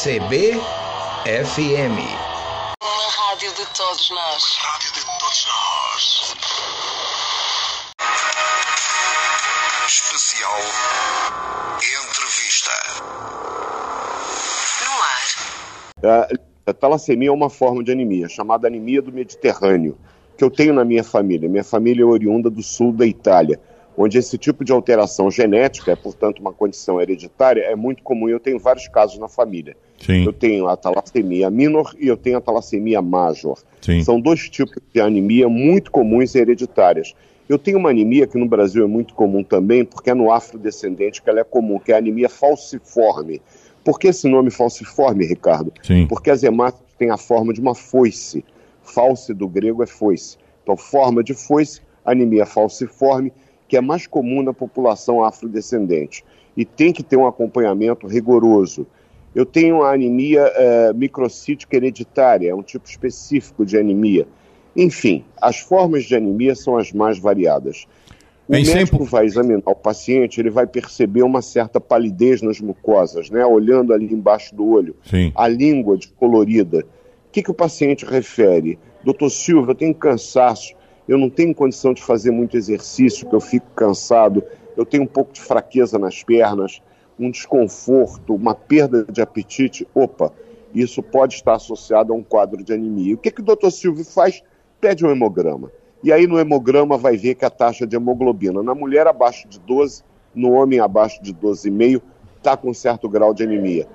CBFM. Uma rádio de todos nós. Rádio de todos nós. Especial Entrevista. No ar. A talassemia é uma forma de anemia, chamada anemia do Mediterrâneo, que eu tenho na minha família. Minha família é oriunda do sul da Itália, onde esse tipo de alteração genética, é portanto uma condição hereditária, é muito comum. Eu tenho vários casos na família. Sim. Eu tenho a talassemia minor e eu tenho a talassemia major. Sim. São dois tipos de anemia muito comuns e hereditárias. Eu tenho uma anemia que no Brasil é muito comum também, porque é no afrodescendente que ela é comum, que é a anemia falciforme. Por que esse nome falciforme, Ricardo? Sim. Porque as hemácias têm a forma de uma foice. False do grego é foice. Então, forma de foice, anemia falciforme, que é mais comum na população afrodescendente. E tem que ter um acompanhamento rigoroso. Eu tenho a anemia eh, microcítica hereditária, é um tipo específico de anemia. Enfim, as formas de anemia são as mais variadas. O Bem, médico sempre- vai examinar o paciente, ele vai perceber uma certa palidez nas mucosas, né? Olhando ali embaixo do olho, Sim. a língua descolorida. O que, que o paciente refere? Doutor Silva, eu tenho cansaço, eu não tenho condição de fazer muito exercício, que eu fico cansado, eu tenho um pouco de fraqueza nas pernas, um desconforto, uma perda de apetite. Opa, isso pode estar associado a um quadro de anemia. O que, que o doutor Silvio faz? Pede um hemograma. E aí no hemograma vai ver que a taxa de hemoglobina na mulher abaixo de 12, no homem abaixo de 12,5, está com certo grau de anemia.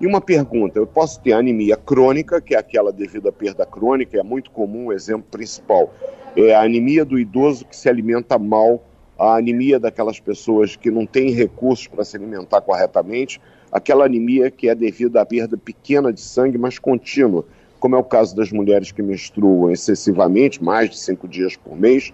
E uma pergunta, eu posso ter anemia crônica, que é aquela devido à perda crônica, é muito comum, o exemplo principal. É a anemia do idoso que se alimenta mal, a anemia daquelas pessoas que não têm recursos para se alimentar corretamente, aquela anemia que é devido à perda pequena de sangue, mas contínua, como é o caso das mulheres que menstruam excessivamente, mais de cinco dias por mês,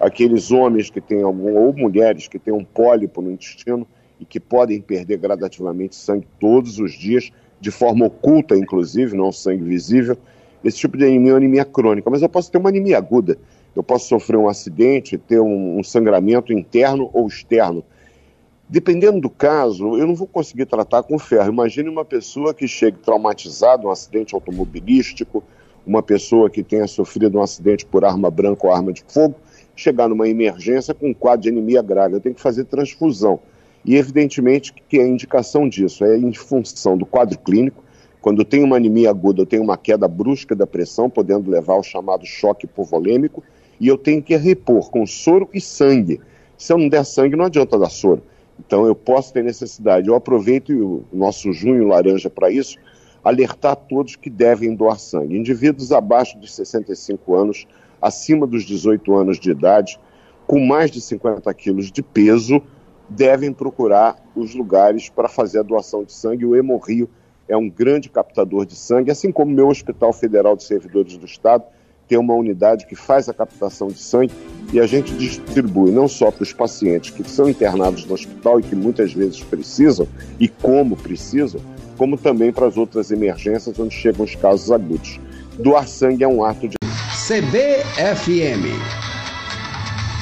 aqueles homens que têm algum, ou mulheres que têm um pólipo no intestino e que podem perder gradativamente sangue todos os dias, de forma oculta, inclusive, não sangue visível. Esse tipo de anemia é anemia crônica, mas eu posso ter uma anemia aguda. Eu posso sofrer um acidente, ter um, um sangramento interno ou externo. Dependendo do caso, eu não vou conseguir tratar com ferro. Imagine uma pessoa que chegue traumatizada, um acidente automobilístico, uma pessoa que tenha sofrido um acidente por arma branca ou arma de fogo, chegar numa emergência com um quadro de anemia grave. Eu tenho que fazer transfusão. E evidentemente que a indicação disso é em função do quadro clínico. Quando tenho uma anemia aguda, eu tenho uma queda brusca da pressão, podendo levar ao chamado choque hipovolêmico, e eu tenho que repor com soro e sangue. Se eu não der sangue, não adianta dar soro. Então eu posso ter necessidade. Eu aproveito o nosso junho laranja para isso, alertar todos que devem doar sangue. Indivíduos abaixo de 65 anos, acima dos 18 anos de idade, com mais de 50 quilos de peso, devem procurar os lugares para fazer a doação de sangue. O Hemorrio é um grande captador de sangue, assim como o meu Hospital Federal de Servidores do Estado tem uma unidade que faz a captação de sangue e a gente distribui não só para os pacientes que são internados no hospital e que muitas vezes precisam e como precisam, como também para as outras emergências onde chegam os casos agudos. Doar sangue é um ato de CBFM.